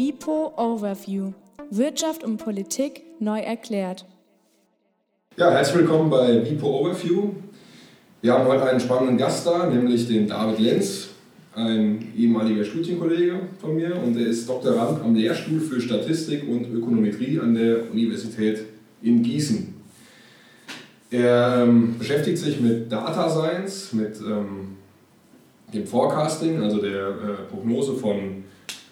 WIPO Overview. Wirtschaft und Politik neu erklärt. Ja, herzlich willkommen bei WIPO Overview. Wir haben heute einen spannenden Gast da, nämlich den David Lenz, ein ehemaliger Studienkollege von mir und er ist Doktorand am Lehrstuhl für Statistik und Ökonometrie an der Universität in Gießen. Er ähm, beschäftigt sich mit Data Science, mit ähm, dem Forecasting, also der äh, Prognose von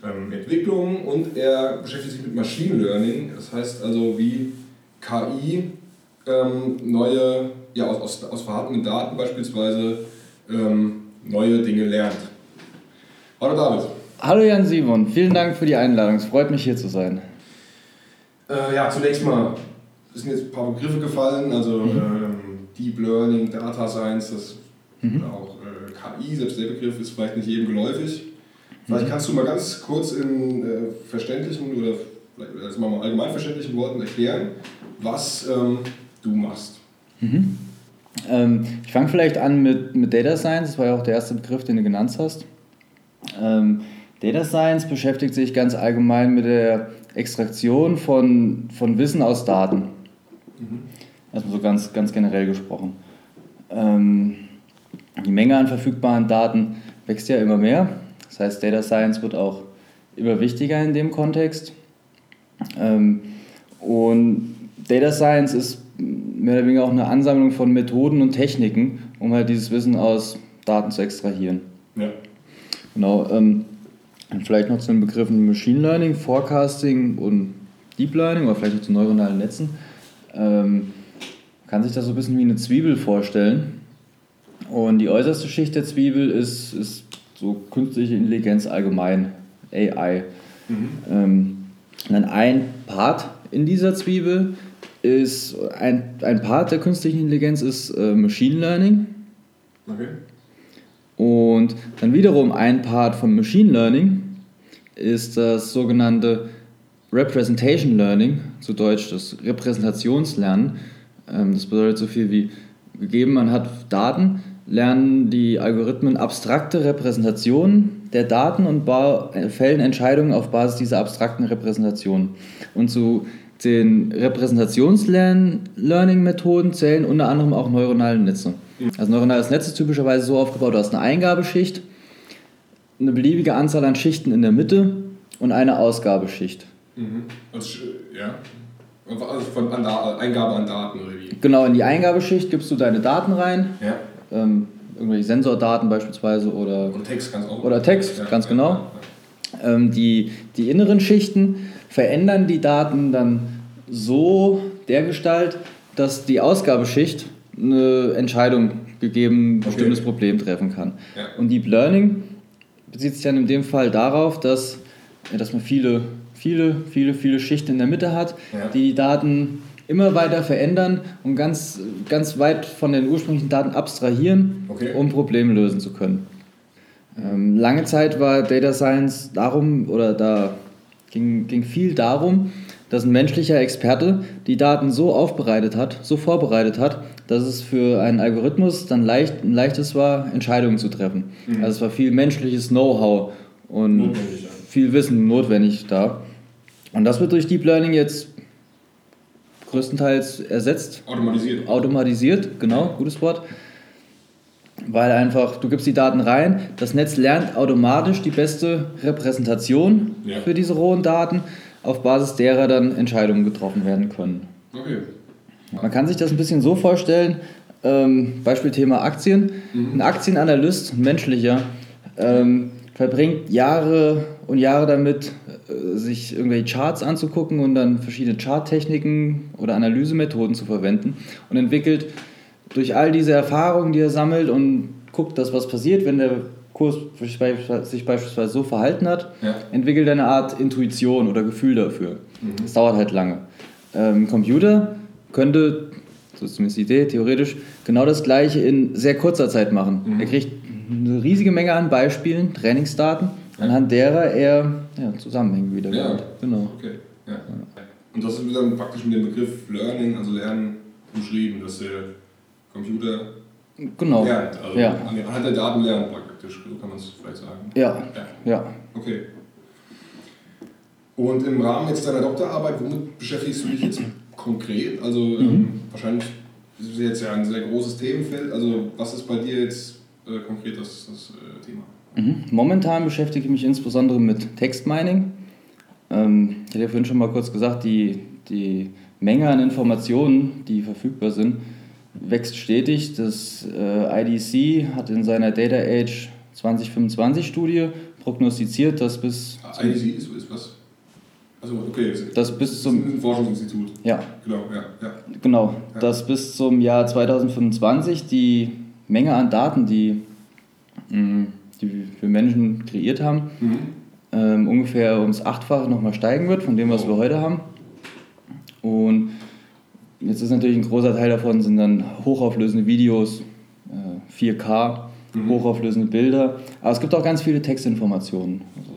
ähm, Entwicklungen und er beschäftigt sich mit Machine Learning, das heißt also wie KI ähm, neue, ja, aus, aus, aus vorhandenen Daten beispielsweise ähm, neue Dinge lernt. Hallo David. Hallo Jan Simon, vielen Dank für die Einladung. Es freut mich hier zu sein. Äh, ja, zunächst mal es sind jetzt ein paar Begriffe gefallen, also mhm. ähm, Deep Learning, Data Science, das mhm. auch äh, KI, selbst der Begriff ist vielleicht nicht jedem geläufig. Vielleicht mhm. kannst du mal ganz kurz in äh, verständlichen oder vielleicht also mal allgemein verständlichen Worten erklären, was ähm, du machst. Mhm. Ähm, ich fange vielleicht an mit, mit Data Science, das war ja auch der erste Begriff, den du genannt hast. Ähm, Data Science beschäftigt sich ganz allgemein mit der Extraktion von, von Wissen aus Daten. Mhm. Erstmal so ganz, ganz generell gesprochen. Ähm, die Menge an verfügbaren Daten wächst ja immer mehr. Das heißt, Data Science wird auch immer wichtiger in dem Kontext. Ähm, und Data Science ist mehr oder weniger auch eine Ansammlung von Methoden und Techniken, um halt dieses Wissen aus Daten zu extrahieren. Ja. Genau. Ähm, und vielleicht noch zu den Begriffen Machine Learning, Forecasting und Deep Learning oder vielleicht noch zu neuronalen Netzen. Ähm, kann sich das so ein bisschen wie eine Zwiebel vorstellen. Und die äußerste Schicht der Zwiebel ist, ist so künstliche Intelligenz allgemein, AI. Mhm. Ähm, dann ein Part in dieser Zwiebel ist, ein, ein Part der künstlichen Intelligenz ist äh, Machine Learning. Okay. Und dann wiederum ein Part von Machine Learning ist das sogenannte Representation Learning, zu Deutsch das Repräsentationslernen. Ähm, das bedeutet so viel wie, gegeben man hat Daten, lernen die Algorithmen abstrakte Repräsentationen der Daten und fällen Entscheidungen auf Basis dieser abstrakten Repräsentationen. Und zu den Repräsentations-Learning-Methoden zählen unter anderem auch neuronale Netze. Also neuronales Netz ist typischerweise so aufgebaut, du hast eine Eingabeschicht, eine beliebige Anzahl an Schichten in der Mitte und eine Ausgabeschicht. Mhm. Also, ja. Also von an Eingabe an Daten oder wie? Genau, in die Eingabeschicht gibst du deine Daten rein. Ja. Ähm, irgendwelche Sensordaten beispielsweise oder. Oder Text ganz auch. Oder Text, ja, ganz ja, genau. Ja, ähm, die, die inneren Schichten verändern die Daten dann so dergestalt, dass die Ausgabeschicht eine Entscheidung gegeben, ein okay. bestimmtes Problem treffen kann. Und Deep Learning bezieht sich dann in dem Fall darauf, dass, dass man viele, viele, viele, viele Schichten in der Mitte hat, die die Daten immer weiter verändern und ganz, ganz weit von den ursprünglichen Daten abstrahieren, okay. um Probleme lösen zu können. Ähm, lange Zeit war Data Science darum, oder da ging, ging viel darum, dass ein menschlicher Experte die Daten so aufbereitet hat, so vorbereitet hat, dass es für einen Algorithmus dann leicht, ein leichtes war, Entscheidungen zu treffen. Mhm. Also es war viel menschliches Know-how und viel Wissen notwendig da. Und das wird durch Deep Learning jetzt größtenteils ersetzt. Automatisiert. Automatisiert, genau, gutes Wort. Weil einfach, du gibst die Daten rein, das Netz lernt automatisch die beste Repräsentation ja. für diese rohen Daten auf Basis derer dann Entscheidungen getroffen werden können. Okay. Man kann sich das ein bisschen so vorstellen, ähm, Beispiel Thema Aktien. Mhm. Ein Aktienanalyst, ein menschlicher, ähm, verbringt Jahre und Jahre damit, äh, sich irgendwelche Charts anzugucken und dann verschiedene Charttechniken oder Analysemethoden zu verwenden und entwickelt durch all diese Erfahrungen, die er sammelt und guckt, dass was passiert, wenn der Kurs sich beispielsweise so verhalten hat, ja. entwickelt eine Art Intuition oder Gefühl dafür. Mhm. Das dauert halt lange. Ähm, Computer könnte, so ist zumindest die Idee, theoretisch, genau das gleiche in sehr kurzer Zeit machen. Mhm. Er kriegt eine riesige Menge an Beispielen, Trainingsdaten, ja. anhand derer er ja, Zusammenhänge wieder ja. Genau. Okay. Ja. Und das ist dann praktisch mit dem Begriff Learning, also Lernen, umschrieben, dass der Computer genau. lernt. Also ja. anhand der Daten lernt praktisch, so kann man es vielleicht sagen. Ja. ja. ja. Okay. Und im Rahmen jetzt deiner Doktorarbeit, womit beschäftigst du dich jetzt konkret? Also mhm. ähm, wahrscheinlich ist es jetzt ja ein sehr großes Themenfeld. Also was ist bei dir jetzt äh, konkret das, das äh, Thema? Mhm. Momentan beschäftige ich mich insbesondere mit Textmining. Ähm, ich hatte ja vorhin schon mal kurz gesagt, die, die Menge an Informationen, die verfügbar sind, wächst stetig. Das äh, IDC hat in seiner Data Age 2025 Studie prognostiziert, dass bis. Ah, IDC ist, ist was? Also okay, das bis zum ein Forschungsinstitut. Ja. Genau, ja, ja. Genau, ja. dass bis zum Jahr 2025 die Menge an Daten, die, mm, die wir Menschen kreiert haben, mhm. ähm, ungefähr ums Achtfache nochmal steigen wird von dem, was oh. wir heute haben. Und jetzt ist natürlich ein großer Teil davon sind dann hochauflösende Videos, äh, 4K, mhm. hochauflösende Bilder, aber es gibt auch ganz viele Textinformationen. Also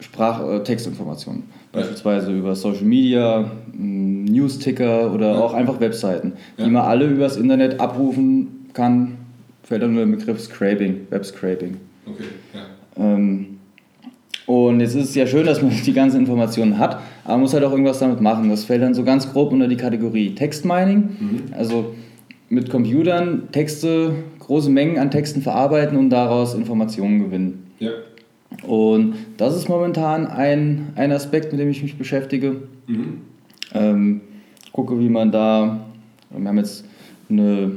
Sprach-, äh, Textinformationen. Beispielsweise über Social Media, mm, News-Ticker oder ja. auch einfach Webseiten, ja. die man alle übers Internet abrufen kann. Fällt dann nur der Begriff Scraping, Web-Scraping. Okay, ja. Ähm, und jetzt ist es ja schön, dass man die ganzen Informationen hat, aber man muss halt auch irgendwas damit machen. Das fällt dann so ganz grob unter die Kategorie Textmining. Mhm. Also mit Computern Texte, große Mengen an Texten verarbeiten und daraus Informationen gewinnen. Ja. Und das ist momentan ein, ein Aspekt, mit dem ich mich beschäftige. Mhm. Ähm, gucke, wie man da, wir haben jetzt eine,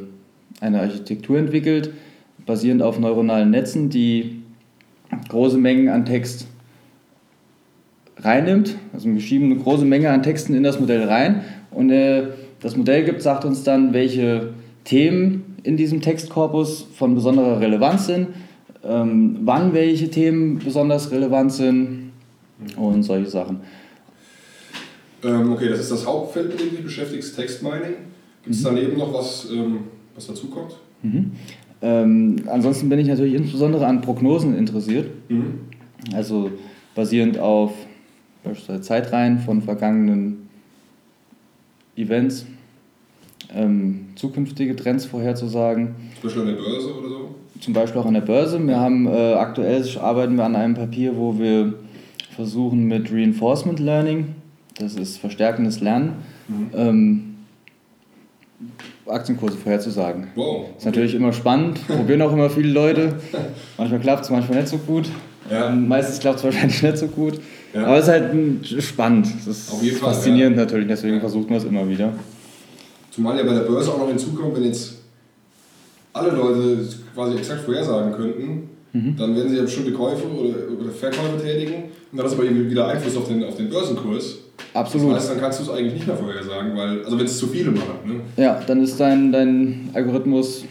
eine Architektur entwickelt, basierend auf neuronalen Netzen, die große Mengen an Text reinnimmt. Also wir schieben eine große Menge an Texten in das Modell rein und äh, das Modell gibt, sagt uns dann, welche Themen in diesem Textkorpus von besonderer Relevanz sind ähm, wann welche Themen besonders relevant sind und solche Sachen. Ähm, okay, das ist das Hauptfeld, mit dem du dich beschäftigst, Textmining. Gibt es mhm. daneben noch was, ähm, was dazukommt? Mhm. Ähm, ansonsten bin ich natürlich insbesondere an Prognosen interessiert. Mhm. Also basierend auf beispielsweise Zeitreihen von vergangenen Events, ähm, zukünftige Trends vorherzusagen. Zum Beispiel an der Börse oder so? zum Beispiel auch an der Börse. Wir haben äh, aktuell arbeiten wir an einem Papier, wo wir versuchen mit Reinforcement Learning, das ist verstärkendes Lernen, mhm. ähm, Aktienkurse vorherzusagen. Wow. Ist natürlich immer spannend, probieren auch immer viele Leute. Manchmal klappt es, manchmal nicht so gut. Ja. Meistens klappt es wahrscheinlich nicht so gut. Ja. Aber es ist halt spannend. Das ist faszinierend Fall, ja. natürlich, deswegen versucht man es immer wieder. Zumal ja bei der Börse auch noch hinzukommt, wenn jetzt alle Leute quasi exakt vorhersagen könnten, mhm. dann werden sie ja bestimmte Käufe oder, oder Verkäufe tätigen und dann hat das aber wieder Einfluss auf den, auf den Börsenkurs. Absolut. Das heißt, dann kannst du es eigentlich nicht mehr vorhersagen, weil, also wenn es zu viele machen. Ne? Ja, dann ist dein, dein Algorithmus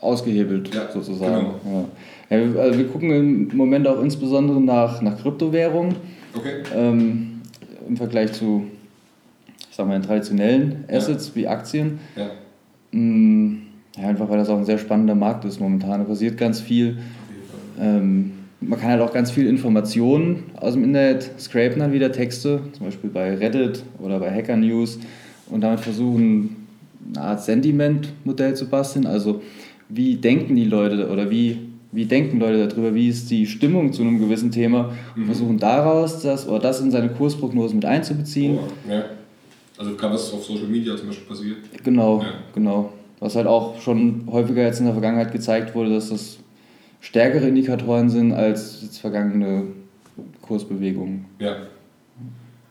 ausgehebelt ja, sozusagen. Genau. Ja. Ja, wir, also wir gucken im Moment auch insbesondere nach, nach Kryptowährungen. Okay. Ähm, Im Vergleich zu, ich sag mal, traditionellen Assets wie Aktien. Ja. Mm, ja, einfach weil das auch ein sehr spannender Markt ist momentan. Da passiert ganz viel. Ähm, man kann halt auch ganz viel Informationen aus dem Internet scrapen, dann wieder Texte, zum Beispiel bei Reddit oder bei Hacker News und damit versuchen, eine Art Sentiment-Modell zu basteln. Also wie denken die Leute oder wie, wie denken Leute darüber, wie ist die Stimmung zu einem gewissen Thema und mhm. versuchen daraus das oder das in seine Kursprognosen mit einzubeziehen. Oh, ja. Also gerade was auf Social Media zum Beispiel passiert. Genau, ja. genau. Was halt auch schon häufiger jetzt in der Vergangenheit gezeigt wurde, dass das stärkere Indikatoren sind als jetzt vergangene Kursbewegungen. Ja.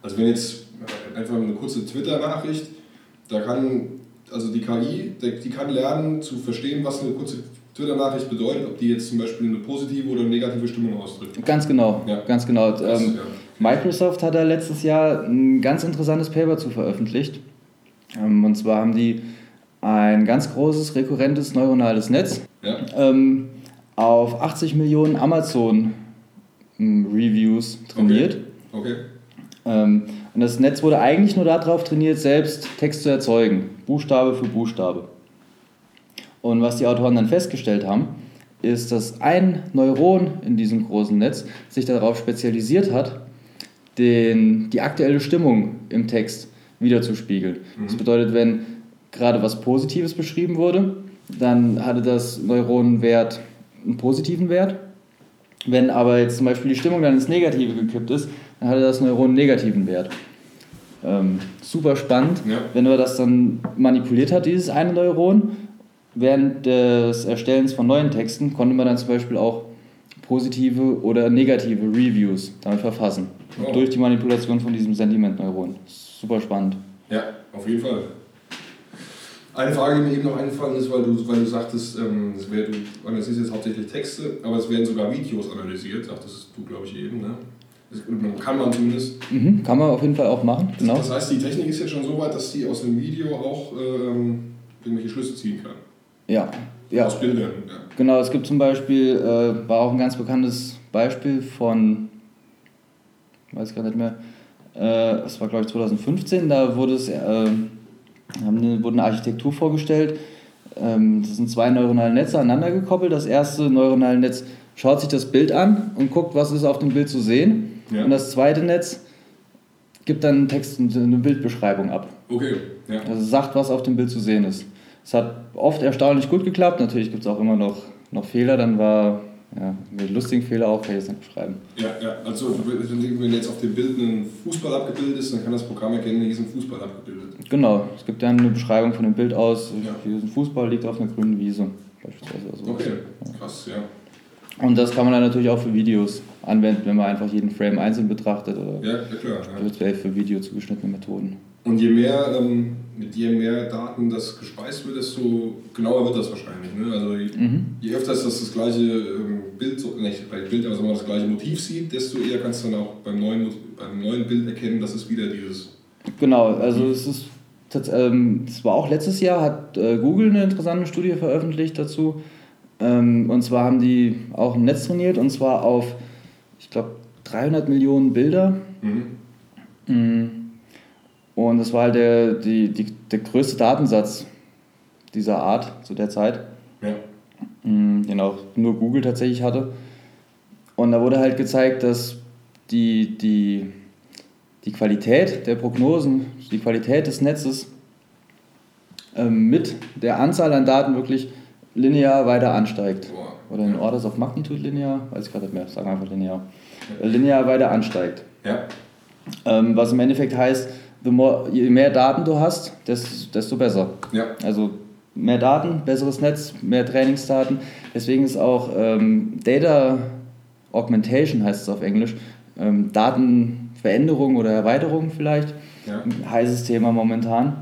Also wenn jetzt einfach eine kurze Twitter-Nachricht, da kann, also die KI, die kann lernen zu verstehen, was eine kurze Twitter-Nachricht bedeutet, ob die jetzt zum Beispiel eine positive oder eine negative Stimmung ausdrückt. Ganz genau, ja. ganz genau. Das, ähm, ja. Microsoft hat da letztes Jahr ein ganz interessantes Paper zu veröffentlicht. Ähm, und zwar haben die ein ganz großes rekurrentes neuronales Netz ja. ähm, auf 80 Millionen Amazon-Reviews trainiert. Okay. okay. Ähm, und das Netz wurde eigentlich nur darauf trainiert, selbst Text zu erzeugen, Buchstabe für Buchstabe. Und was die Autoren dann festgestellt haben, ist, dass ein Neuron in diesem großen Netz sich darauf spezialisiert hat, den, die aktuelle Stimmung im Text wiederzuspiegeln. Mhm. Das bedeutet, wenn gerade was Positives beschrieben wurde, dann hatte das Neuronenwert einen positiven Wert. Wenn aber jetzt zum Beispiel die Stimmung dann ins Negative gekippt ist, dann hatte das Neuron einen negativen Wert. Ähm, super spannend. Ja. Wenn er das dann manipuliert hat, dieses eine Neuron, während des Erstellens von neuen Texten, konnte man dann zum Beispiel auch positive oder negative Reviews damit verfassen. Oh. Durch die Manipulation von diesem Sentimentneuron. Super spannend. Ja, auf jeden Fall. Eine Frage, die mir eben noch eingefallen ist, weil du, weil du sagtest, ähm, das, das ist jetzt hauptsächlich Texte, aber es werden sogar Videos analysiert, sagtest du, glaube ich, eben. Ne? Das kann man zumindest. Mhm, kann man auf jeden Fall auch machen. Das, Genau. das heißt, die Technik ist jetzt schon so weit, dass die aus dem Video auch ähm, irgendwelche Schlüsse ziehen kann. Ja. ja. Aus Bildern. Ja. Genau, es gibt zum Beispiel, äh, war auch ein ganz bekanntes Beispiel von, weiß ich gar nicht mehr, äh, es war glaube ich 2015, da wurde es, äh, haben eine, wurde eine Architektur vorgestellt. Ähm, das sind zwei neuronale Netze aneinander gekoppelt. Das erste neuronale Netz schaut sich das Bild an und guckt, was ist auf dem Bild zu sehen. Ja. Und das zweite Netz gibt dann einen Text und eine Bildbeschreibung ab. Okay, ja. Also sagt, was auf dem Bild zu sehen ist. Es hat oft erstaunlich gut geklappt. Natürlich gibt es auch immer noch, noch Fehler. Dann war, ja, mit lustigen Fehler auch, kann ich jetzt nicht beschreiben. Ja, ja, also wenn jetzt auf dem Bild ein Fußball abgebildet ist, dann kann das Programm erkennen, hier ist ein Fußball abgebildet. Genau, es gibt dann eine Beschreibung von dem Bild aus. Ja. Hier ist ein Fußball, liegt auf einer grünen Wiese. Beispielsweise. Also Okay, krass, ja. Und das kann man dann natürlich auch für Videos anwenden, wenn man einfach jeden Frame einzeln betrachtet oder Ja, klar. Ja. speziell für Video zugeschnittene Methoden. Und je mehr, ähm, je mehr Daten das gespeist wird, desto genauer wird das wahrscheinlich. Ne? Also je, Mhm. je öfter es das, das gleiche ähm, Bild, so- nicht bei Bild, aber mal, das gleiche Motiv sieht, desto eher kannst du dann auch beim neuen, beim neuen Bild erkennen, dass es wieder dieses. Genau, also es ist tats- ähm, das war auch letztes Jahr, hat äh, Google eine interessante Studie veröffentlicht dazu. Ähm, und zwar haben die auch ein Netz trainiert und zwar auf, ich glaube, 300 Millionen Bilder. Mhm. Und das war halt der, die, die, der größte Datensatz dieser Art zu der Zeit, Ja. mm, den auch nur Google tatsächlich hatte. Und da wurde halt gezeigt, dass die, die, die Qualität der Prognosen, die Qualität des Netzes ähm, mit der Anzahl an Daten wirklich linear weiter ansteigt. Boah. Oder in Orders of Magnitude linear, weiß ich gerade nicht mehr, sagen wir einfach linear. Äh, Linear weiter ansteigt. Ja. Ähm, was im Endeffekt heißt, more, je mehr Daten du hast, desto, besser. Ja. Also mehr Daten, besseres Netz, mehr Trainingsdaten. Deswegen ist auch ähm, Data Augmentation, heißt es auf Englisch, ähm, Datenveränderung oder Erweiterung vielleicht, Ja. ein heißes Thema momentan,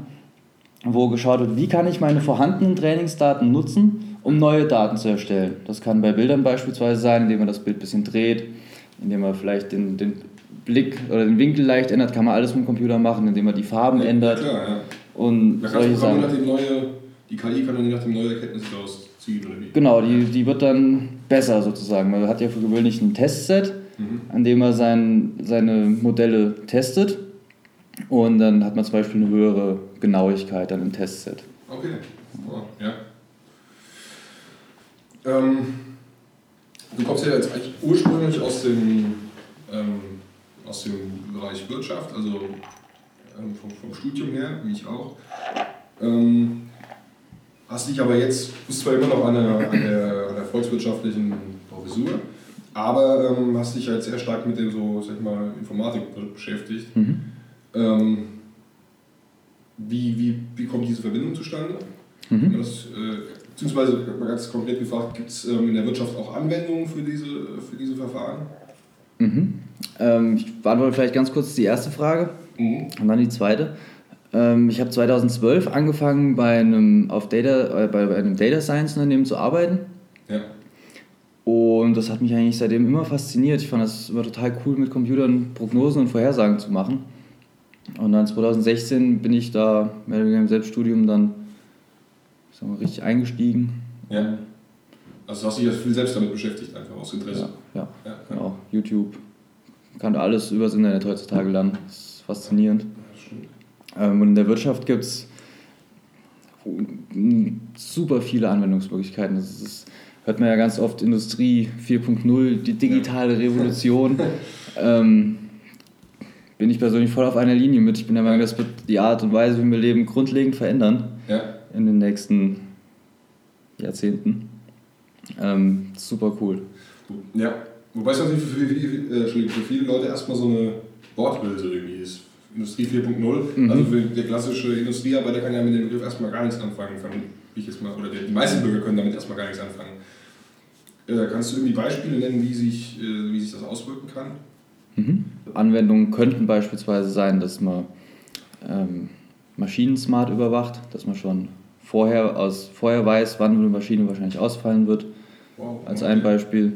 wo geschaut wird, wie kann ich meine vorhandenen Trainingsdaten nutzen, um neue Daten zu erstellen. Das kann bei Bildern beispielsweise sein, indem man das Bild ein bisschen dreht, indem man vielleicht den, den Blick oder den Winkel leicht ändert, kann man alles mit dem Computer machen, indem man die Farben ändert Klar, ja. und Da kann solche Sachen. nach dem neue, die KI kann dann nach dem neue Erkenntnisse daraus ziehen oder wie? Genau, die, die wird dann besser sozusagen. Man hat ja für gewöhnlich ein Testset, Mhm. an dem man sein, seine Modelle testet und dann hat man zum Beispiel eine höhere Genauigkeit an dem Testset. Okay. Oh, ja. Ähm, du kommst ja jetzt eigentlich ursprünglich aus dem, ähm, aus dem Bereich Wirtschaft, also ähm, vom, vom Studium her, wie ich auch. Ähm, hast dich aber jetzt, bist zwar immer noch an der, an der, an der volkswirtschaftlichen Professur, aber ähm, hast dich halt sehr stark mit dem so, sag ich mal, Informatik beschäftigt. Ähm, wie, wie, wie kommt diese Verbindung zustande? Mhm. Das, äh, beziehungsweise mal ganz konkret gefragt, gibt es ähm, in der Wirtschaft auch Anwendungen für diese, für diese Verfahren? Mhm. Ähm, ich beantworte vielleicht ganz kurz die erste Frage Mhm. und dann die zweite. Ähm, ich habe 2012 angefangen, bei einem, auf Data, äh, bei, einem Data Science Unternehmen zu arbeiten. Ja. Und das hat mich eigentlich seitdem immer fasziniert. Ich fand das immer total cool, mit Computern Prognosen und Vorhersagen zu machen. Und dann 2016 bin ich da mehr oder weniger im Selbststudium dann ich sag mal, richtig eingestiegen. ja. Also hast du dich ja viel selbst damit beschäftigt, einfach aus Interesse. Ja, ja, Ja, ja. genau. YouTube. Kann alles übers Internet heutzutage lernen. Das ist faszinierend. Ähm, und in der Wirtschaft gibt es super viele Anwendungsmöglichkeiten. Das ist, hört man ja ganz oft Industrie 4.0, die digitale Revolution. ähm, bin ich persönlich voll auf einer Linie mit. Ich bin der Meinung, das wird die Art und Weise, wie wir leben, grundlegend verändern Ja. in den nächsten Jahrzehnten. Ähm, super cool. Ja. Wobei es natürlich für, für, für, äh, für viele Leute erstmal so eine Worthülse irgendwie ist. Industrie 4.0. Mhm. Also für der klassische Industriearbeiter kann ja mit dem Begriff erstmal gar nichts anfangen, ich jetzt mal, oder die meisten Bürger können damit erstmal gar nichts anfangen. Äh, kannst du irgendwie Beispiele nennen, wie sich, äh, wie sich das auswirken kann? Mhm. Anwendungen könnten beispielsweise sein, dass man ähm, Maschinen smart überwacht, dass man schon vorher, aus, vorher weiß, wann eine Maschine wahrscheinlich ausfallen wird. Wow, als ein Beispiel.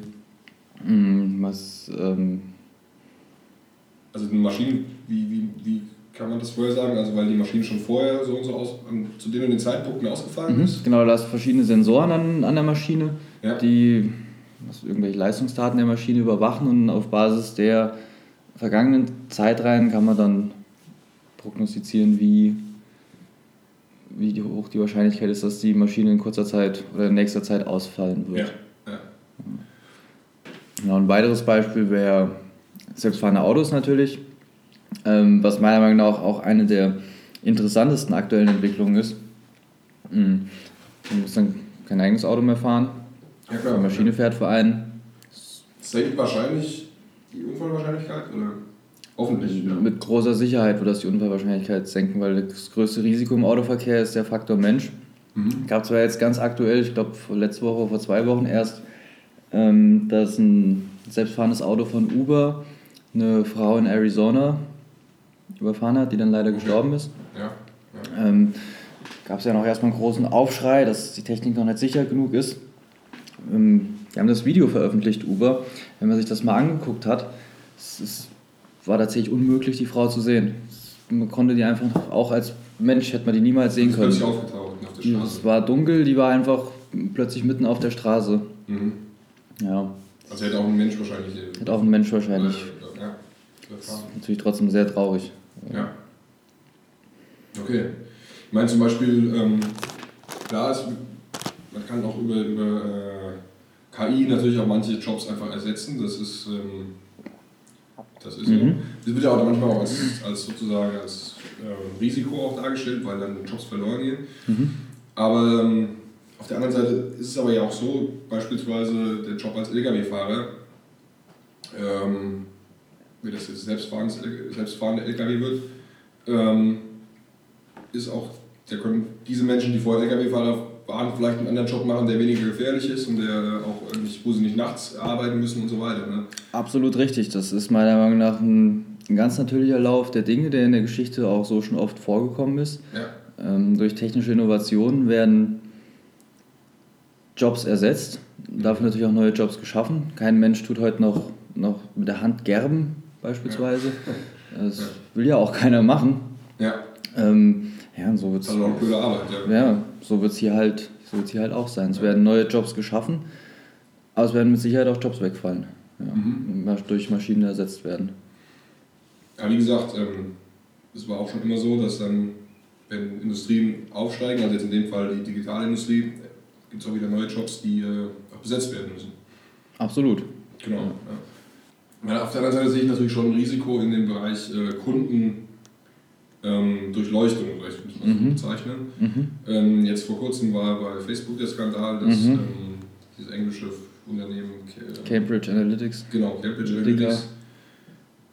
Mhm, was, ähm, also eine Maschine, wie, wie, wie kann man das vorher sagen? Also weil die Maschine schon vorher so und so aus, an, zu den und den Zeitpunkten ausgefallen mhm, ist? Genau, da hast verschiedene Sensoren an, an der Maschine, ja. die was, irgendwelche Leistungsdaten der Maschine überwachen und auf Basis der vergangenen Zeitreihen kann man dann prognostizieren, wie, wie hoch die Wahrscheinlichkeit ist, dass die Maschine in kurzer Zeit oder in nächster Zeit ausfallen wird. Ja. Genau, ein weiteres Beispiel wäre selbstfahrende Autos natürlich, ähm, was meiner Meinung nach auch eine der interessantesten aktuellen Entwicklungen ist. Mhm. Man muss dann kein eigenes Auto mehr fahren, ja, klar. die Maschine fährt für einen. Senkt wahrscheinlich die Unfallwahrscheinlichkeit oder hoffentlich? Ja. Mit großer Sicherheit wird das die Unfallwahrscheinlichkeit senken, weil das größte Risiko im Autoverkehr ist der Faktor Mensch. Mhm. Gab zwar jetzt ganz aktuell, ich glaube letzte Woche, vor zwei Wochen erst, ähm, dass ein selbstfahrendes Auto von Uber eine Frau in Arizona überfahren hat, die dann leider gestorben ist. Ja. ja. Ähm, Gab es ja noch erstmal einen großen Aufschrei, dass die Technik noch nicht sicher genug ist. Ähm, wir haben das Video veröffentlicht, Uber. Wenn man sich das mal angeguckt hat, es ist, war tatsächlich unmöglich, die Frau zu sehen. Man konnte die einfach, auch als Mensch hätte man die niemals sehen können. Plötzlich aufgetaucht auf der Straße. Es war dunkel, die war einfach plötzlich mitten auf der Straße. Mhm. Ja. Also hätte auch ein Mensch wahrscheinlich. Hätte auch ein Mensch wahrscheinlich. Ja. Das ist natürlich trotzdem sehr traurig. Ja. Okay. Ich meine zum Beispiel, ähm, klar ist, man kann auch über, über äh, KI natürlich auch manche Jobs einfach ersetzen. Das ist, ähm, das ist mhm. Das wird ja auch manchmal auch als, als sozusagen als äh, Risiko auch dargestellt, weil dann Jobs verloren gehen. Mhm. Aber ähm, auf der anderen Seite ist es aber ja auch so, beispielsweise der Job als Lkw-Fahrer, ähm, wie das jetzt selbstfahrende LKW wird, ähm, ist auch, da können diese Menschen, die vorher LKW-Fahrer waren, vielleicht einen anderen Job machen, der weniger gefährlich ist und der auch nicht, wo sie nicht nachts arbeiten müssen und so weiter. Ne? Absolut richtig. Das ist meiner Meinung nach ein, ein, ganz natürlicher Lauf der Dinge, der in der Geschichte auch so schon oft vorgekommen ist. Ja. Ähm, durch technische Innovationen werden Jobs ersetzt, dafür natürlich auch neue Jobs geschaffen. Kein Mensch tut heute noch, noch mit der Hand gerben, beispielsweise. Das will ja auch keiner machen. Ja. Ähm, ja, und so wird es. Also auch blöde Arbeit, ja. Ja, so wird es hier, halt, so hier halt auch sein. Es ja. werden neue Jobs geschaffen, aber es werden mit Sicherheit auch Jobs wegfallen. Ja, mhm. Durch Maschinen ersetzt werden. Ja, wie gesagt, ähm, es war auch schon immer so, dass dann, wenn Industrien aufsteigen, also jetzt in dem Fall die Digitalindustrie, gibt es auch wieder neue Jobs, die äh, auch besetzt werden müssen. Absolut. Genau. Ja. Ja, auf der anderen Seite sehe ich natürlich schon ein Risiko in dem Bereich äh, Kunden. Ähm, Durchleuchtung, vielleicht muss man mhm. bezeichnen. Mhm. Ähm, jetzt vor kurzem war bei Facebook der Skandal, dass mhm. ähm, dieses englische Unternehmen Cambridge Analytics. Genau, Cambridge Analytics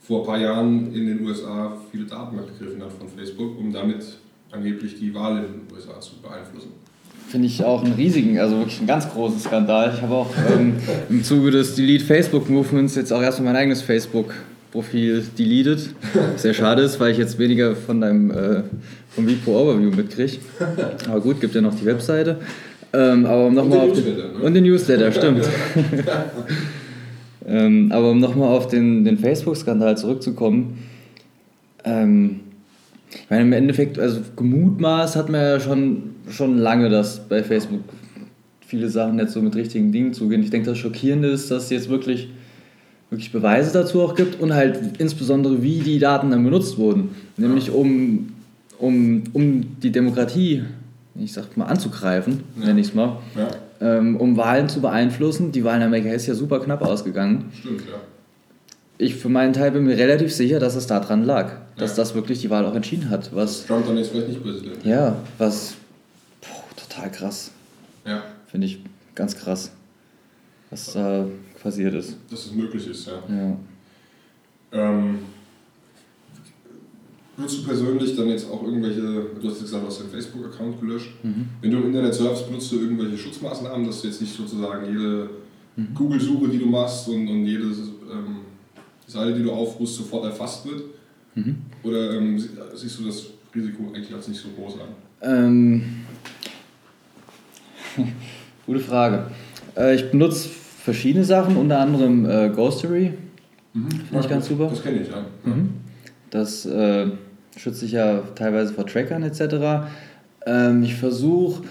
vor ein paar Jahren in den USA viele Daten abgegriffen hat von Facebook, um damit angeblich die Wahl in den USA zu beeinflussen finde ich auch einen riesigen, also wirklich einen ganz großen Skandal. Ich habe auch ähm, im Zuge des Delete Facebook Movements jetzt auch erstmal mein eigenes Facebook Profil deleted. Sehr schade ist, weil ich jetzt weniger von deinem äh, vom Vipo Overview mitkriege. Aber gut, gibt ja noch die Webseite. Ähm, aber um nochmal auf den, ne? und den Newsletter, stimmt. ähm, aber um nochmal auf den, den Facebook-Skandal zurückzukommen. Ähm, ich meine, im Endeffekt, also gemutmaßt hat man ja schon, schon lange, dass bei Facebook viele Sachen nicht so mit richtigen Dingen zugehen. Ich denke, das Schockierende ist, dass es jetzt wirklich, wirklich Beweise dazu auch gibt und halt insbesondere, wie die Daten dann benutzt wurden. Nämlich um, um, um die Demokratie, ich sag mal, anzugreifen, ja. nenne ich es mal. Ja. Ähm, um Wahlen zu beeinflussen. Die Wahl in Amerika ist ja super knapp ausgegangen. Stimmt, ja ich für meinen Teil bin mir relativ sicher, dass es daran lag, dass ja. das wirklich die Wahl auch entschieden hat. Was, Trump dann jetzt vielleicht nicht Präsident. Ja, was boah, total krass. Ja. Finde ich ganz krass, was da passiert ist. Dass es möglich ist, ja. ja. Ähm, Benutzt du persönlich dann jetzt auch irgendwelche, du hast jetzt gesagt, du hast deinen Facebook-Account gelöscht. Mhm. Wenn du im Internet surfst, benutzt du irgendwelche Schutzmaßnahmen, dass du jetzt nicht sozusagen jede Google-Suche, die du machst und, und jede ähm, Seite, die du aufrufst, sofort erfasst wird? Mhm. Oder ähm, sie- siehst du das Risiko eigentlich als nicht so groß an? Ähm, gute Frage. Äh, ich benutze verschiedene Sachen, unter anderem äh, Ghostery. Finde ich ganz super. Das kenne ich, ja. Mhm. Das äh, schützt sich ja teilweise vor Trackern etc. Ähm, ich versuche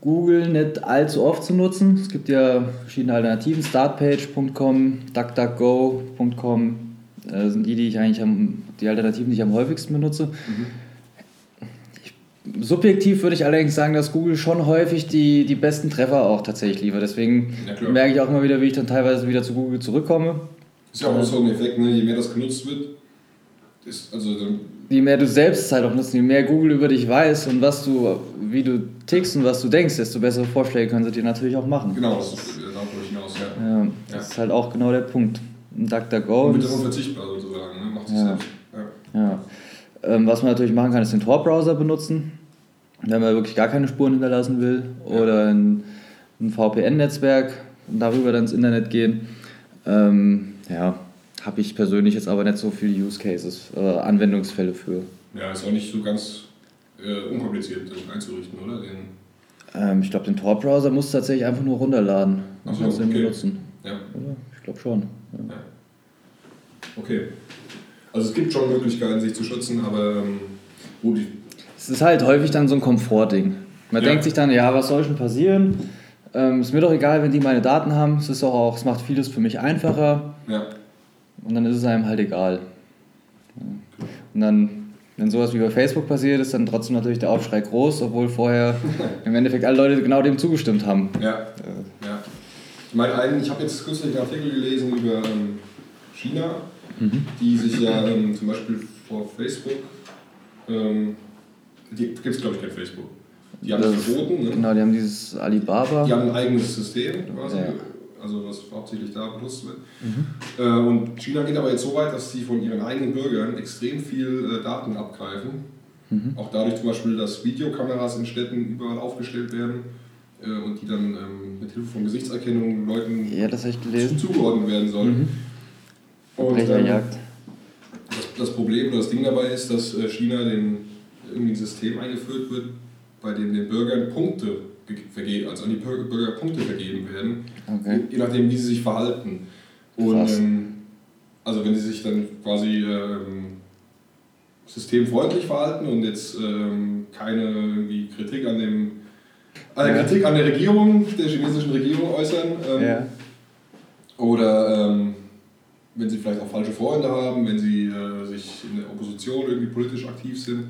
Google nicht allzu oft zu nutzen. Es gibt ja verschiedene Alternativen. Startpage.com, DuckDuckGo.com äh, sind die, die ich eigentlich am, die Alternativen, die ich am häufigsten benutze. Ich, subjektiv würde ich allerdings sagen, dass Google schon häufig die, die besten Treffer auch tatsächlich liefert. Deswegen merke ich auch immer wieder, wie ich dann teilweise wieder zu Google zurückkomme. Ist ja auch so ein Effekt, ne? je mehr das genutzt wird, ist, also dann, je mehr du selbst halt auch nutzt, je mehr Google über dich weiß und was du, wie du tickst und was du denkst, desto bessere Vorschläge können sie dir natürlich auch machen. genau, das ist darauf hinaus, ja. Ja, Ja. das ist halt auch genau der Punkt. Ein DuckDuckGo. Und und wird unverzichtbar sozusagen, ne? macht sich Ja. selbst. Ja. Ja. Ähm, was man natürlich machen kann, ist den Tor-Browser benutzen, wenn man wirklich gar keine Spuren hinterlassen will. Oder ein, ein VPN-Netzwerk und darüber dann ins Internet gehen. Ähm, ja, habe ich persönlich jetzt aber nicht so viele Use Cases, äh, Anwendungsfälle für. ja, ist auch nicht so ganz äh, unkompliziert einzurichten, oder? Den, Ähm, ich glaube, den Tor-Browser musst du tatsächlich einfach nur runterladen und so, kannst den okay. benutzen. ja, Oder? Ich glaube schon. Ja. okay. Also es gibt schon Möglichkeiten, sich zu schützen, aber ähm, gut, Es ist halt häufig dann so ein Komfortding. Man Ja. denkt sich dann, ja, was soll schon passieren? Ähm, ist mir doch egal, wenn die meine Daten haben. Es ist auch, auch, es macht vieles für mich einfacher ja, und dann ist es einem halt egal. Und dann, wenn sowas wie bei Facebook passiert, ist dann trotzdem natürlich der Aufschrei groß, obwohl vorher im Endeffekt alle Leute genau dem zugestimmt haben. ja, Äh, ja. Ich meine, einen, ich habe jetzt kürzlich einen Artikel gelesen über ähm, China, Mhm. die sich ja ähm, zum Beispiel vor Facebook, ähm, die gibt es glaube ich kein Facebook. Die haben Das- verboten, ne? Genau, die haben dieses Alibaba. Die haben ein eigenes System quasi, Ja. Also was hauptsächlich da benutzt wird. Mhm. Äh, und China geht aber jetzt so weit, dass sie von ihren eigenen Bürgern extrem viel äh, Daten abgreifen. Mhm. Auch dadurch zum Beispiel, dass Videokameras in Städten überall aufgestellt werden äh, und die dann ähm, mit Hilfe von Gesichtserkennung Leuten Ja, gelesen. zugeordnet werden sollen. Mhm. Und, ähm, das, das Problem oder das Ding dabei ist, dass China den, irgendwie ein System eingeführt wird, bei dem den Bürgern Punkte vergeben, also an die Bürger, Punkte vergeben werden, Okay. je nachdem, wie sie sich verhalten. Und ähm, also wenn sie sich dann quasi ähm, systemfreundlich verhalten und jetzt ähm, keine Kritik an dem äh, Ja. Kritik an der Regierung, der chinesischen Regierung äußern, ähm, Ja. oder ähm, wenn sie vielleicht auch falsche Freunde haben, wenn sie äh, sich in der Opposition irgendwie politisch aktiv sind.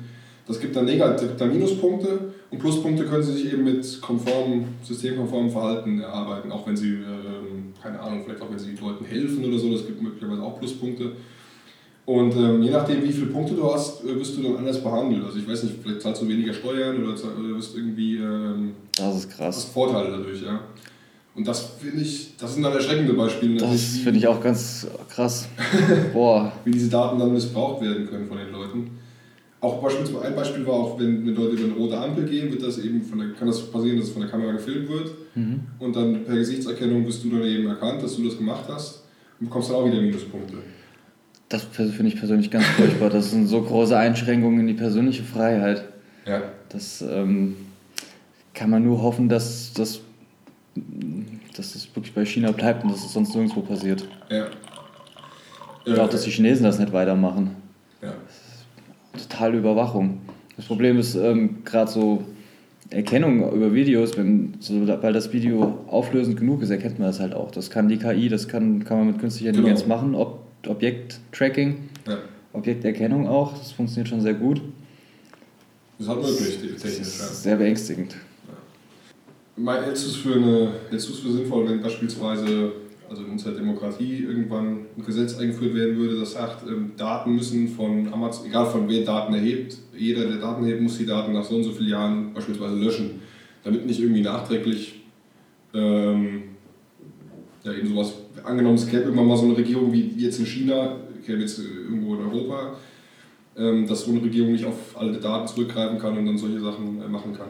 Das gibt dann Negat das gibt dann Minuspunkte und Pluspunkte können sie sich eben mit konformen, systemkonformem Verhalten erarbeiten, auch wenn sie, ähm, keine Ahnung, vielleicht auch wenn sie Leuten helfen oder so, das gibt möglicherweise auch Pluspunkte. Und ähm, je nachdem, wie viele Punkte du hast, äh, wirst du dann anders behandelt. Also ich weiß nicht, vielleicht zahlst du weniger Steuern oder, wirst irgendwie ähm, Das ist hast krass. Vorteile dadurch, ja. Und das finde ich, das sind dann erschreckende Beispiele, Das natürlich, wie- finde ich auch ganz krass. Boah. wie diese Daten dann missbraucht werden können von den Leuten. Auch beispielsweise ein Beispiel war auch, wenn, wenn Leute über eine rote Ampel gehen, wird das eben von der, kann das passieren, dass es von der Kamera gefilmt wird Mhm. und dann per Gesichtserkennung wirst du dann eben erkannt, dass du das gemacht hast und bekommst dann auch wieder Minuspunkte. Das finde ich persönlich ganz furchtbar. Das sind so große Einschränkungen in die persönliche Freiheit. Ja. Das ähm, kann man nur hoffen, dass das dass das wirklich bei China bleibt und dass es sonst nirgendwo passiert. Ja. Und auch, dass die Chinesen das nicht weitermachen. ja. Totale Überwachung. Das Problem ist ähm, gerade so Erkennung über Videos, wenn sobald das Video auflösend genug ist, erkennt man das halt auch. Das kann die KI, das kann, kann man mit künstlicher Genau. Intelligenz machen, Ob, Objekt-Tracking, ja. Objekterkennung auch, das funktioniert schon sehr gut. Das halt möglich, die Ja. sehr beängstigend. Mal- Hältst du es für, eine, hältst du es für sinnvoll, wenn beispielsweise also in unserer Demokratie irgendwann ein Gesetz eingeführt werden würde, das sagt, ähm, Daten müssen von Amazon, egal von wer Daten erhebt, jeder, der Daten erhebt, muss die Daten nach so und so vielen Jahren beispielsweise löschen, damit nicht irgendwie nachträglich ähm, ja, eben sowas, angenommen es gäbe irgendwann mal so eine Regierung wie jetzt in China, gäbe jetzt äh, irgendwo in Europa, ähm, dass so eine Regierung nicht auf alte Daten zurückgreifen kann und dann solche Sachen äh, machen kann.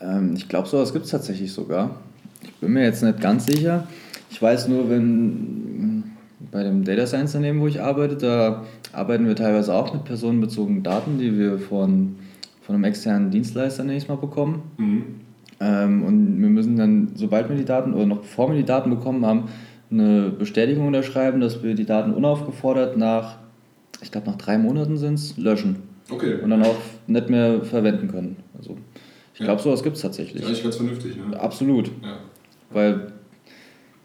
Ähm, ich glaube, sowas gibt es tatsächlich sogar. Ich bin mir jetzt nicht ganz sicher. Ich weiß nur, wenn bei dem Data Science Unternehmen, wo ich arbeite, da arbeiten wir teilweise auch mit personenbezogenen Daten, die wir von, von einem externen Dienstleister nächstes Mal bekommen. Mhm. Ähm, und wir müssen dann, sobald wir die Daten oder noch bevor wir die Daten bekommen haben, eine Bestätigung unterschreiben, dass wir die Daten unaufgefordert nach, ich glaube nach drei Monaten sind es, löschen. Okay. Und dann auch nicht mehr verwenden können. Also ich glaube, sowas gibt es tatsächlich. Das ist eigentlich ganz vernünftig, ne? Absolut. Ja. Weil,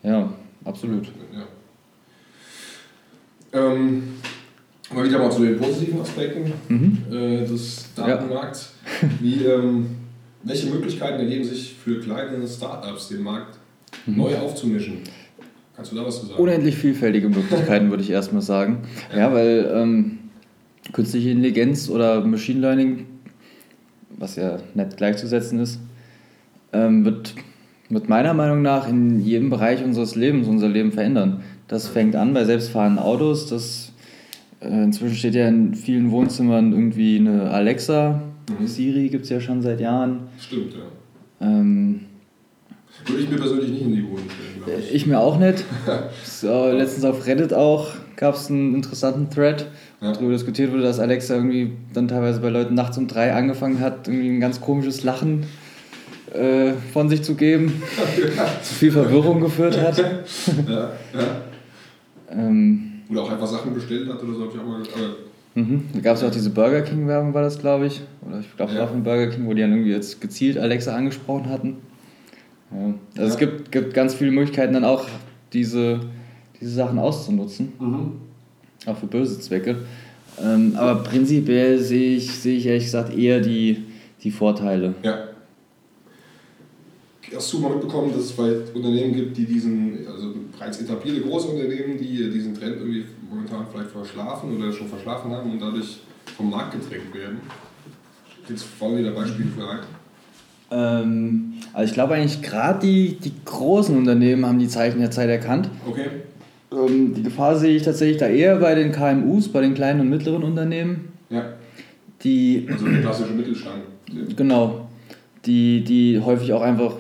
ja, absolut. Ja. Ähm, mal wieder mal zu den positiven Aspekten mhm. äh, des Datenmarkts. Ja. Wie, ähm, welche Möglichkeiten ergeben sich für kleine Startups, den Markt mhm. neu aufzumischen? Kannst du da was zu sagen? Unendlich vielfältige Möglichkeiten, würde ich erstmal sagen. Ja, ja weil ähm, künstliche Intelligenz oder Machine Learning, was ja nicht gleichzusetzen ist, ähm, wird, wird meiner Meinung nach in jedem Bereich unseres Lebens unser Leben verändern. Das fängt an bei selbstfahrenden Autos. Das, äh, inzwischen steht ja in vielen Wohnzimmern irgendwie eine Alexa. Mhm. Siri gibt es ja schon seit Jahren. Stimmt, ja. Ähm, Würde ich mir persönlich nicht in die Wohnung stellen, ich. Ich mir auch nicht. so, letztens auf Reddit auch gab es einen interessanten Thread, ja. darüber diskutiert wurde, dass Alexa irgendwie dann teilweise bei Leuten nachts um drei angefangen hat, irgendwie ein ganz komisches Lachen äh, von sich zu geben, zu viel Verwirrung geführt hat. ja, ja. Ähm, oder auch einfach Sachen bestellt hat oder so, habe ich auch mal Mhm. Da gab es auch diese Burger King-Werbung, war das, glaube ich. Oder ich glaube, ja. war von Burger King, wo die dann irgendwie jetzt gezielt Alexa angesprochen hatten. Ja. Also ja. es gibt, gibt ganz viele Möglichkeiten, dann auch diese, diese Sachen auszunutzen. Mhm. Auch für böse Zwecke. Ähm, aber prinzipiell sehe ich, sehe ich ehrlich gesagt eher die, die Vorteile. Ja. Hast du mal mitbekommen, dass es vielleicht Unternehmen gibt, die diesen, also bereits etablierte große Unternehmen, die diesen Trend irgendwie momentan vielleicht verschlafen oder schon verschlafen haben und dadurch vom Markt gedrängt werden? Jetzt dir da Beispiele für ein? Ähm, also ich glaube eigentlich gerade die, die großen Unternehmen haben die Zeichen der Zeit erkannt. Okay. Ähm, die Gefahr sehe ich tatsächlich da eher bei den KMUs, bei den kleinen und mittleren Unternehmen. Ja. Die, also der klassische Mittelstand. Genau. Die, die häufig auch einfach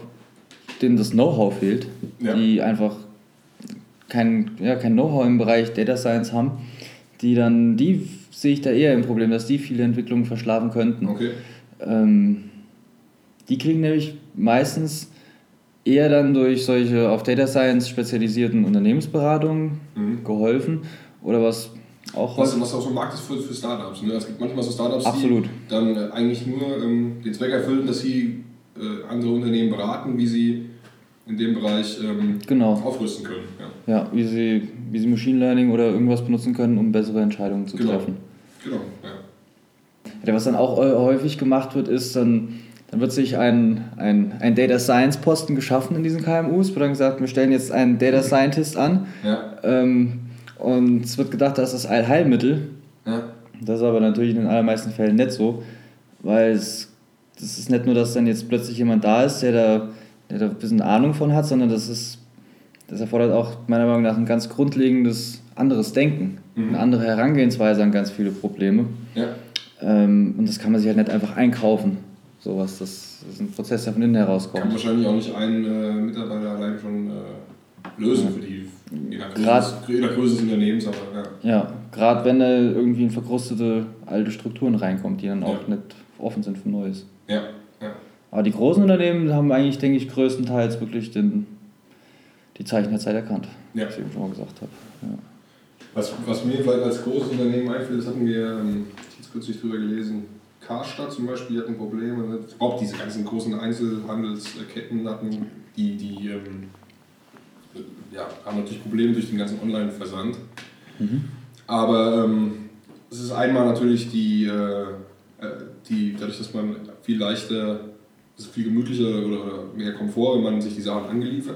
denen das Know-how fehlt, ja. die einfach kein, ja, kein Know-how im Bereich Data Science haben, die dann, die sehe ich da eher im Problem, dass die viele Entwicklungen verschlafen könnten. Okay. Ähm, die kriegen nämlich meistens eher dann durch solche auf Data Science spezialisierten Unternehmensberatungen mhm. geholfen oder was auch was, was auch so ein Markt ist für, für Startups. Ne? Es gibt manchmal so Startups, Absolut. die dann äh, eigentlich nur ähm, den Zweck erfüllen, dass sie äh, andere Unternehmen beraten, wie sie in dem Bereich ähm, genau. aufrüsten können. Ja. ja, wie, sie, wie sie Machine Learning oder irgendwas benutzen können, um bessere Entscheidungen zu genau. treffen. Genau, ja. ja. Was dann auch häufig gemacht wird, ist, dann, dann wird sich ein, ein, ein Data Science Posten geschaffen in diesen KMUs, wird dann gesagt, wir stellen jetzt einen Data Scientist an. Ja. Ähm, und es wird gedacht, das ist ein Heilmittel. Ja. Das ist aber natürlich in den allermeisten Fällen nicht so, weil es das ist nicht nur, dass dann jetzt plötzlich jemand da ist, der da der da ein bisschen Ahnung von hat, sondern das ist, das erfordert auch meiner Meinung nach ein ganz grundlegendes anderes Denken, mhm. eine andere Herangehensweise an ganz viele Probleme. Ja. Ähm, und das kann man sich halt nicht einfach einkaufen. Sowas, das, das ist ein Prozess, der von innen herauskommt. Kann wahrscheinlich auch nicht ein äh, Mitarbeiter allein schon äh, lösen ja. für die je nach, Größe, je nach Größe des Unternehmens. Aber, ja, ja gerade wenn da irgendwie in verkrustete alte Strukturen reinkommt, die dann auch ja. nicht offen sind für Neues. Ja. Aber die großen Unternehmen haben eigentlich, denke ich, größtenteils wirklich den, die Zeichen der Zeit erkannt, ja. was ich eben schon mal gesagt habe. Ja. Was, was mir vielleicht als großes Unternehmen einfällt, das hatten wir ähm, jetzt kürzlich drüber gelesen, Karstadt zum Beispiel hat ein Problem, auch diese ganzen großen Einzelhandelsketten hatten, die, die ähm, ja, haben natürlich Probleme durch den ganzen Online-Versand. Mhm. Aber ähm, es ist einmal natürlich die, äh, äh die, dadurch, dass man viel leichter es ist viel gemütlicher oder mehr Komfort, wenn man sich die Sachen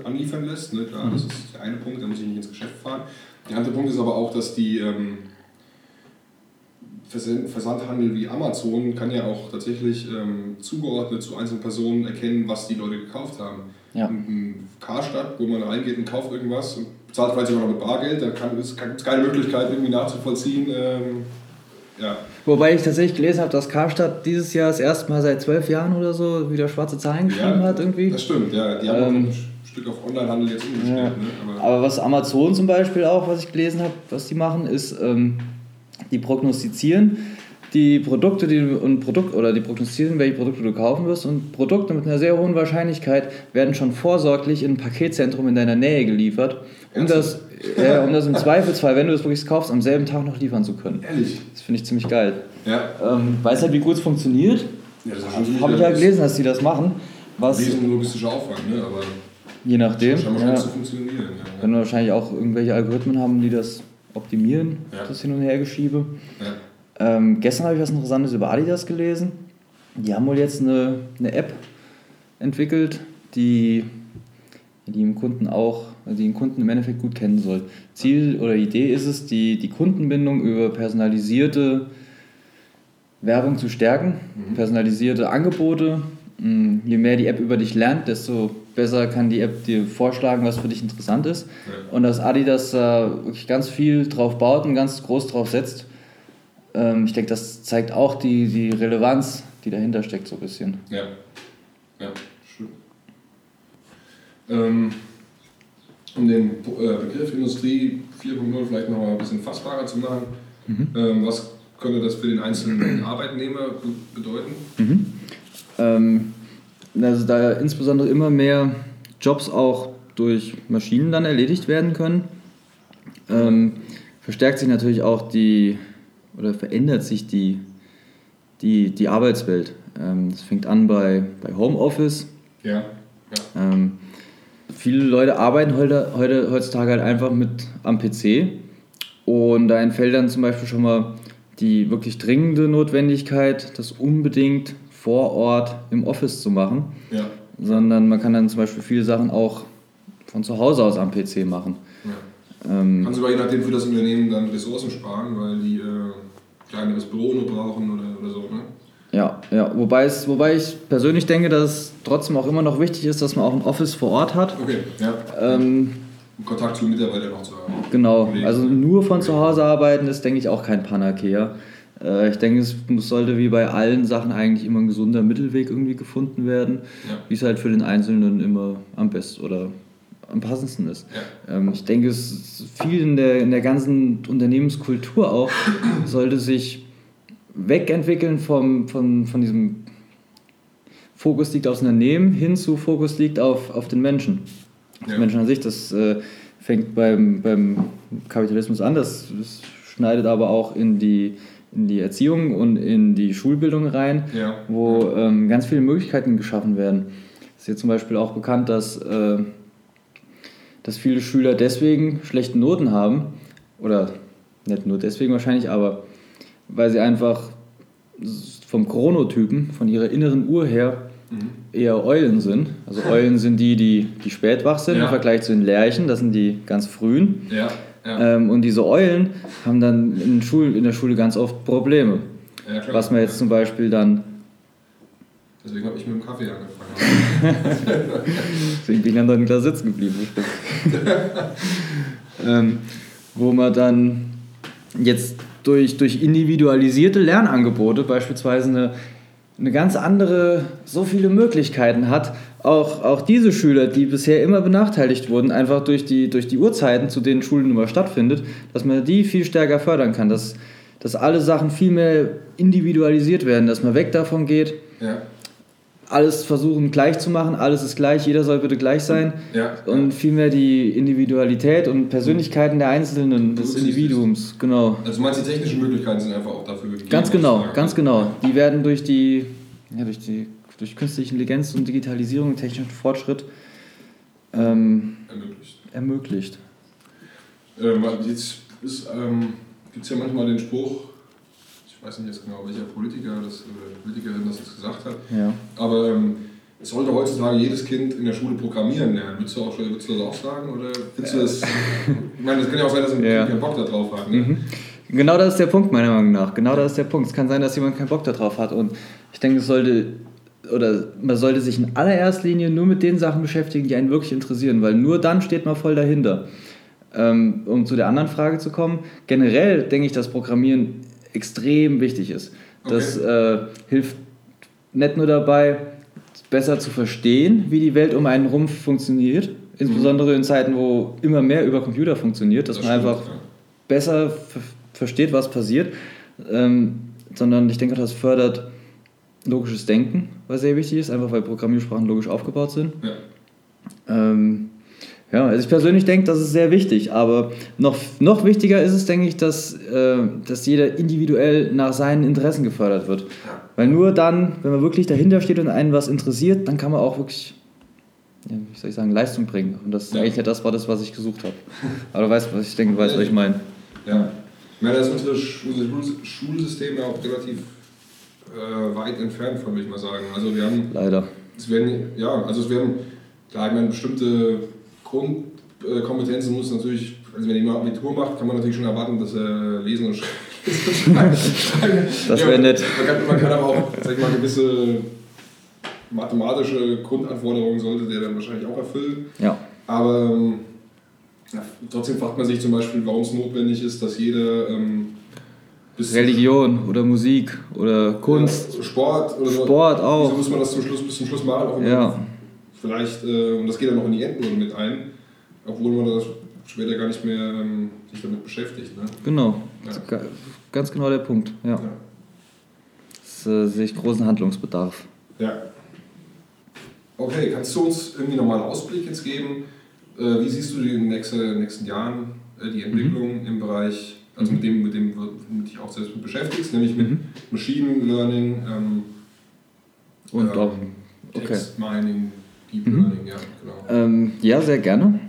anliefern lässt. Ne? Klar, mhm. das ist der eine Punkt, da muss ich nicht ins Geschäft fahren. Der andere Punkt ist aber auch, dass die ähm, Versandhandel wie Amazon kann ja auch tatsächlich ähm, zugeordnet zu einzelnen Personen erkennen, was die Leute gekauft haben. Ja. Ein Karstadt, wo man reingeht und kauft irgendwas und bezahlt vielleicht sogar noch mit Bargeld, da gibt es keine Möglichkeit irgendwie nachzuvollziehen, ähm, ja, Wobei ich tatsächlich gelesen habe, dass Karstadt dieses Jahr das erste Mal seit zwölf Jahren oder so wieder schwarze Zahlen geschrieben Ja, hat irgendwie. Das stimmt, ja. Die haben Ähm, auch ein Stück auf Onlinehandel jetzt umgestellt. Ja. Ne? Aber, Aber was Amazon zum Beispiel auch, was ich gelesen habe, was die machen, ist, ähm, die prognostizieren die Produkte, die du, und Produkt, oder die prognostizieren, welche Produkte du kaufen wirst und Produkte mit einer sehr hohen Wahrscheinlichkeit werden schon vorsorglich in ein Paketzentrum in deiner Nähe geliefert, um das, äh, um das im Zweifelsfall, wenn du das wirklich kaufst, am selben Tag noch liefern zu können. ehrlich. Das finde ich ziemlich geil. Ja. Ähm, weiß halt, wie gut es funktioniert. ja das Habe ich ja gelesen, dass die das machen. Was, Riesen logistischer Aufwand, ne? aber je nachdem. scheint Ja. ja. zu funktionieren. Ja. Werden wahrscheinlich auch irgendwelche Algorithmen haben, die das optimieren, Ja. das Hin- und Hergeschiebe. Ja. Ähm, gestern habe ich was Interessantes über Adidas gelesen. Die haben wohl jetzt eine, eine App entwickelt, die, die dem Kunden auch, den Kunden im Endeffekt gut kennen soll. Ziel oder Idee ist es, die, die Kundenbindung über personalisierte Werbung zu stärken, personalisierte Angebote. Mm, Je mehr die App über dich lernt, desto besser kann die App dir vorschlagen, was für dich interessant ist. Ja. Und dass Adidas da wirklich ganz viel drauf baut und ganz groß drauf setzt, ähm, ich denke, das zeigt auch die, die Relevanz, die dahinter steckt, so ein bisschen. Ja, ja, stimmt. Ähm, um den äh, Begriff Industrie 4.0 vielleicht noch mal ein bisschen fassbarer zu machen, ähm, was könnte das für den einzelnen Arbeitnehmer be- bedeuten? Ähm, also da insbesondere immer mehr Jobs auch durch Maschinen dann erledigt werden können, ähm, verstärkt sich natürlich auch die, oder verändert sich die, die, die Arbeitswelt. Ähm, das fängt an bei, bei Homeoffice. Ja, ja, Ähm, viele Leute arbeiten heute, heute, heutzutage halt einfach mit am PC und da entfällt dann zum Beispiel schon mal die wirklich dringende Notwendigkeit, das unbedingt vor Ort im Office zu machen, ja, sondern man kann dann zum Beispiel viele Sachen auch von zu Hause aus am PC machen. ja. Ähm, Kann sogar je nachdem für das Unternehmen dann Ressourcen sparen, weil die äh, kleineres Büro nur brauchen oder, oder so. Ne? Ja, ja, wobei, es, wobei ich persönlich denke, dass es trotzdem auch immer noch wichtig ist, dass man auch ein Office vor Ort hat. Okay, ja. Ähm, Um Kontakt zu Mitarbeitern noch zu haben. Genau, Kollegen. also nur von zu Hause arbeiten ist, denke ich, auch kein Panakea. Äh, Ich denke, es sollte wie bei allen Sachen eigentlich immer ein gesunder Mittelweg irgendwie gefunden werden, Ja. wie es halt für den Einzelnen immer am besten oder am passendsten ist. Ja. Ähm, Ich denke, es viel in der, in der ganzen Unternehmenskultur auch, sollte sich wegentwickeln vom, von, von diesem Fokus liegt aufs Unternehmen hin zu Fokus liegt auf, auf den Menschen. Ja. Menschen an sich, das äh, fängt beim, beim Kapitalismus an, das, das schneidet aber auch in die, in die Erziehung und in die Schulbildung rein, Ja. wo ähm, ganz viele Möglichkeiten geschaffen werden. Es ist jetzt zum Beispiel auch bekannt, dass, äh, dass viele Schüler deswegen schlechte Noten haben, oder nicht nur deswegen wahrscheinlich, aber weil sie einfach vom Chronotypen, von ihrer inneren Uhr her, eher Eulen sind. Also Eulen sind die, die, die spät wach sind Ja. im Vergleich zu den Lerchen, das sind die ganz frühen. Ja, ja. Ähm, und diese Eulen haben dann in, Schul in der Schule ganz oft Probleme. Was man jetzt zum Beispiel dann, Deswegen habe ich mit dem Kaffee angefangen. deswegen bin ich dann dort da sitzen geblieben, bestimmt. ähm, wo man dann jetzt durch, durch individualisierte Lernangebote beispielsweise eine, eine ganz andere, so viele Möglichkeiten hat, auch, auch diese Schüler, die bisher immer benachteiligt wurden, einfach durch die, durch die Uhrzeiten, zu denen Schulen immer stattfindet, dass man die viel stärker fördern kann, dass, dass alle Sachen viel mehr individualisiert werden, dass man weg davon geht, ja, alles versuchen gleich zu machen, alles ist gleich, jeder soll bitte gleich sein ja. und vielmehr die Individualität und Persönlichkeiten der Einzelnen, des. Individuums, genau. Also meinst du, die technischen Möglichkeiten sind einfach auch dafür gegeben? Ganz genau, ganz genau. Die werden durch die, ja, durch die durch künstliche Intelligenz und Digitalisierung und technischen Fortschritt ähm, Ermöglicht. ermöglicht. Ähm, jetzt ähm, gibt es ja manchmal den Spruch, ich weiß nicht jetzt genau, welcher Politiker das, oder Politikerin das jetzt gesagt hat, Ja. aber ähm, es sollte heutzutage jedes Kind in der Schule programmieren lernen. Würdest du, auch, würdest du das auch sagen? Oder findest du das, ich meine, das kann ja auch sein, dass ein Ja. Kind keinen Bock darauf hat. Ne? Mhm. Genau das ist der Punkt, meiner Meinung nach. Genau das ist der Punkt. Es kann sein, dass jemand keinen Bock darauf hat. Und ich denke, es sollte, oder man sollte sich in allererster Linie nur mit den Sachen beschäftigen, die einen wirklich interessieren, weil nur dann steht man voll dahinter. Ähm, um zu der anderen Frage zu kommen, generell denke ich, dass Programmieren extrem wichtig ist. Das äh, hilft nicht nur dabei, besser zu verstehen, wie die Welt um einen rum funktioniert, insbesondere in Zeiten, wo immer mehr über Computer funktioniert, dass Das man stimmt, einfach ja. besser ver versteht, was passiert, ähm, sondern ich denke, das fördert logisches Denken, was sehr wichtig ist, einfach weil Programmiersprachen logisch aufgebaut sind. Ja. Ähm, ja, also ich persönlich denke, das ist sehr wichtig, aber noch, noch wichtiger ist es, denke ich, dass, äh, dass jeder individuell nach seinen Interessen gefördert wird. Weil nur dann, wenn man wirklich dahinter steht und einen was interessiert, dann kann man auch wirklich, ja, wie soll ich sagen, Leistung bringen. Und das Ja. eigentlich nicht das war das, was ich gesucht habe. Aber du weißt, was ich denke, weißt, was ich meine. Ja. Ich meine, da ist unser, Sch- unser Schul- Schulsystem ja auch relativ äh, weit entfernt von, würde ich mal sagen. Also wir haben, Leider. es werden, ja, also es werden, klar, ich meine, bestimmte Grundkompetenzen muss natürlich, also wenn jemand Abitur macht, kann man natürlich schon erwarten, dass er lesen und schreiben Das Ja, wäre nett. Man kann, man kann aber auch, sag ich mal, gewisse mathematische Grundanforderungen sollte der dann wahrscheinlich auch erfüllen. Ja. Aber ähm, ja, trotzdem fragt man sich zum Beispiel, warum es notwendig ist, dass jeder ähm, Religion oder Musik oder Kunst. Ja, Sport oder. Sport auch. Wieso muss man das zum Schluss bis zum Schluss machen? Ja. Vielleicht, äh, und das geht dann noch in die Endnote mit ein, obwohl man das später gar nicht mehr ähm, sich damit beschäftigt. Ne? Genau. Ja. Ga- Ganz genau der Punkt. Ja. Ja. Das äh, sehe ich großen Handlungsbedarf. Ja. Okay, kannst du uns irgendwie nochmal einen Ausblick jetzt geben? Äh, wie siehst du in den nächsten, nächsten Jahren äh, die Entwicklung im Bereich, also mit dem, mit dem, womit du dich auch selbst mit beschäftigst, nämlich mit Mhm. Machine Learning, ähm, Und Ja. auch. Okay. Text Mining, Deep Mhm. Learning, ja, genau. Ähm, ja, sehr gerne.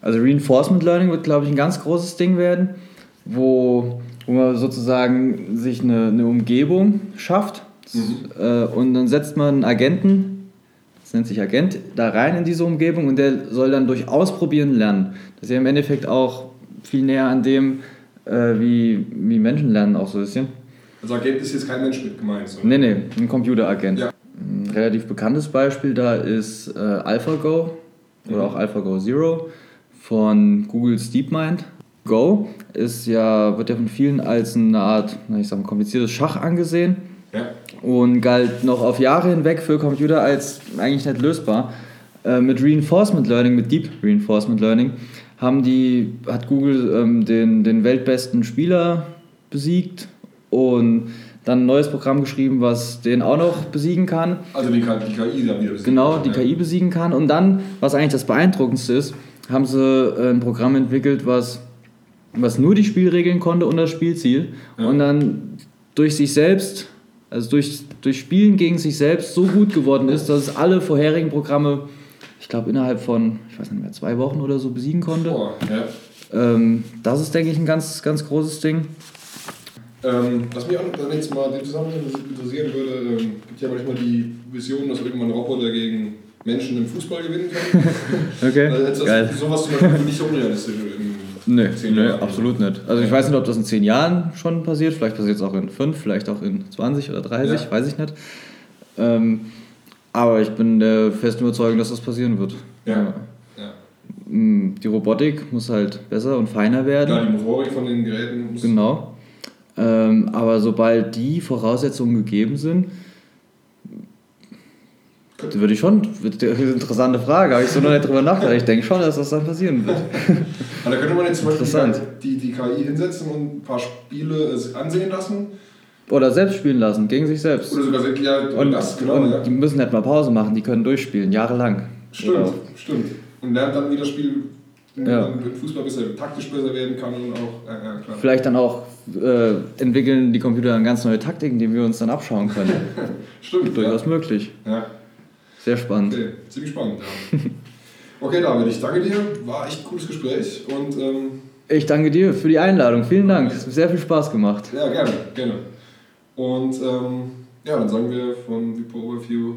Also Reinforcement Learning wird, glaube ich, ein ganz großes Ding werden, wo, wo man sozusagen sich eine, eine Umgebung schafft Mhm. äh, und dann setzt man einen Agenten, das nennt sich Agent, da rein in diese Umgebung und der soll dann durch Ausprobieren lernen. Das ist ja im Endeffekt auch viel näher an dem, äh, wie, wie Menschen lernen auch so ein bisschen. Also Agent ist jetzt kein Mensch mit gemeint, sondern Nee, nee, ein Computeragent. Ja. Ein relativ bekanntes Beispiel da ist äh, AlphaGo oder auch AlphaGo Zero von Googles DeepMind. Go ist ja, wird ja von vielen als eine Art, na, ich sag mal, kompliziertes Schach angesehen ja, und galt noch auf Jahre hinweg für Computer als eigentlich nicht lösbar. Äh, mit Reinforcement Learning, mit Deep Reinforcement Learning, haben die, hat Google ähm, den, den weltbesten Spieler besiegt und dann ein neues Programm geschrieben, was den auch noch besiegen kann. also die, die KI da wieder besiegt. Genau, die ja. KI besiegen kann. Und dann, was eigentlich das Beeindruckendste ist, haben sie äh, ein Programm entwickelt, was, was nur die Spielregeln konnte und das Spielziel. Ja. Und dann durch sich selbst, also durch, durch Spielen gegen sich selbst so gut geworden ist, dass es alle vorherigen Programme, ich glaube, innerhalb von, ich weiß nicht mehr, zwei Wochen oder so besiegen konnte. Boah, ja. Ähm, das ist, denke ich, ein ganz, ganz großes Ding. Ähm, was mich auch dann jetzt mal dem Zusammenhang interessieren würde, ähm, gibt ja manchmal die Vision, dass irgendwann Roboter gegen Menschen im Fußball gewinnen können. Okay, Also geil. sowas zum Beispiel nicht unrealistisch. in Nee, zehn nee Jahren. absolut nicht. Also ich weiß nicht, ob das in 10 Jahren schon passiert, vielleicht passiert es auch in 5, vielleicht auch in 20 oder 30, Ja. weiß ich nicht. Ähm, aber ich bin der festen Überzeugung, dass das passieren wird. Ja. Ja. Mm, Die Robotik muss halt besser und feiner werden. Klar, die Motorik von den Geräten muss. Genau. Ähm, aber sobald die Voraussetzungen gegeben sind, würde ich schon, wird- interessante Frage, habe ich so noch nicht drüber nachgedacht. Ich denke schon, dass das dann passieren wird. Aber da könnte man jetzt zum Beispiel Interessant. die, die KI hinsetzen und ein paar Spiele äh, ansehen lassen. Oder selbst spielen lassen, gegen sich selbst. Oder sogar sagen, ja, Und, das, genau. und ja. die müssen nicht mal Pause machen, die können durchspielen, jahrelang. Stimmt, Oder- stimmt. Und lernt dann, wie das Spiel Ja. Fußball besser, taktisch besser werden kann und auch, klar. Vielleicht dann auch äh, entwickeln die Computer dann ganz neue Taktiken, die wir uns dann abschauen können. Stimmt, Durchaus möglich. ja. ja. Sehr spannend. Okay, ziemlich spannend, ja. Okay, David, ich danke dir. War echt ein cooles Gespräch und ähm, Ich danke dir für die Einladung. Vielen Dank. Es hat sehr viel Spaß gemacht. ja, gerne, gerne. Und ähm, ja, dann sagen wir von Vipo Overview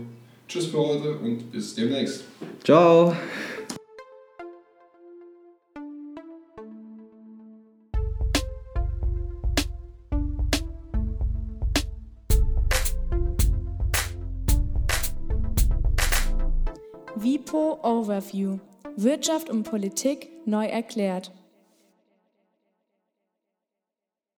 Tschüss für heute und bis demnächst. Ciao. WIPO Overview. Wirtschaft und Politik neu erklärt.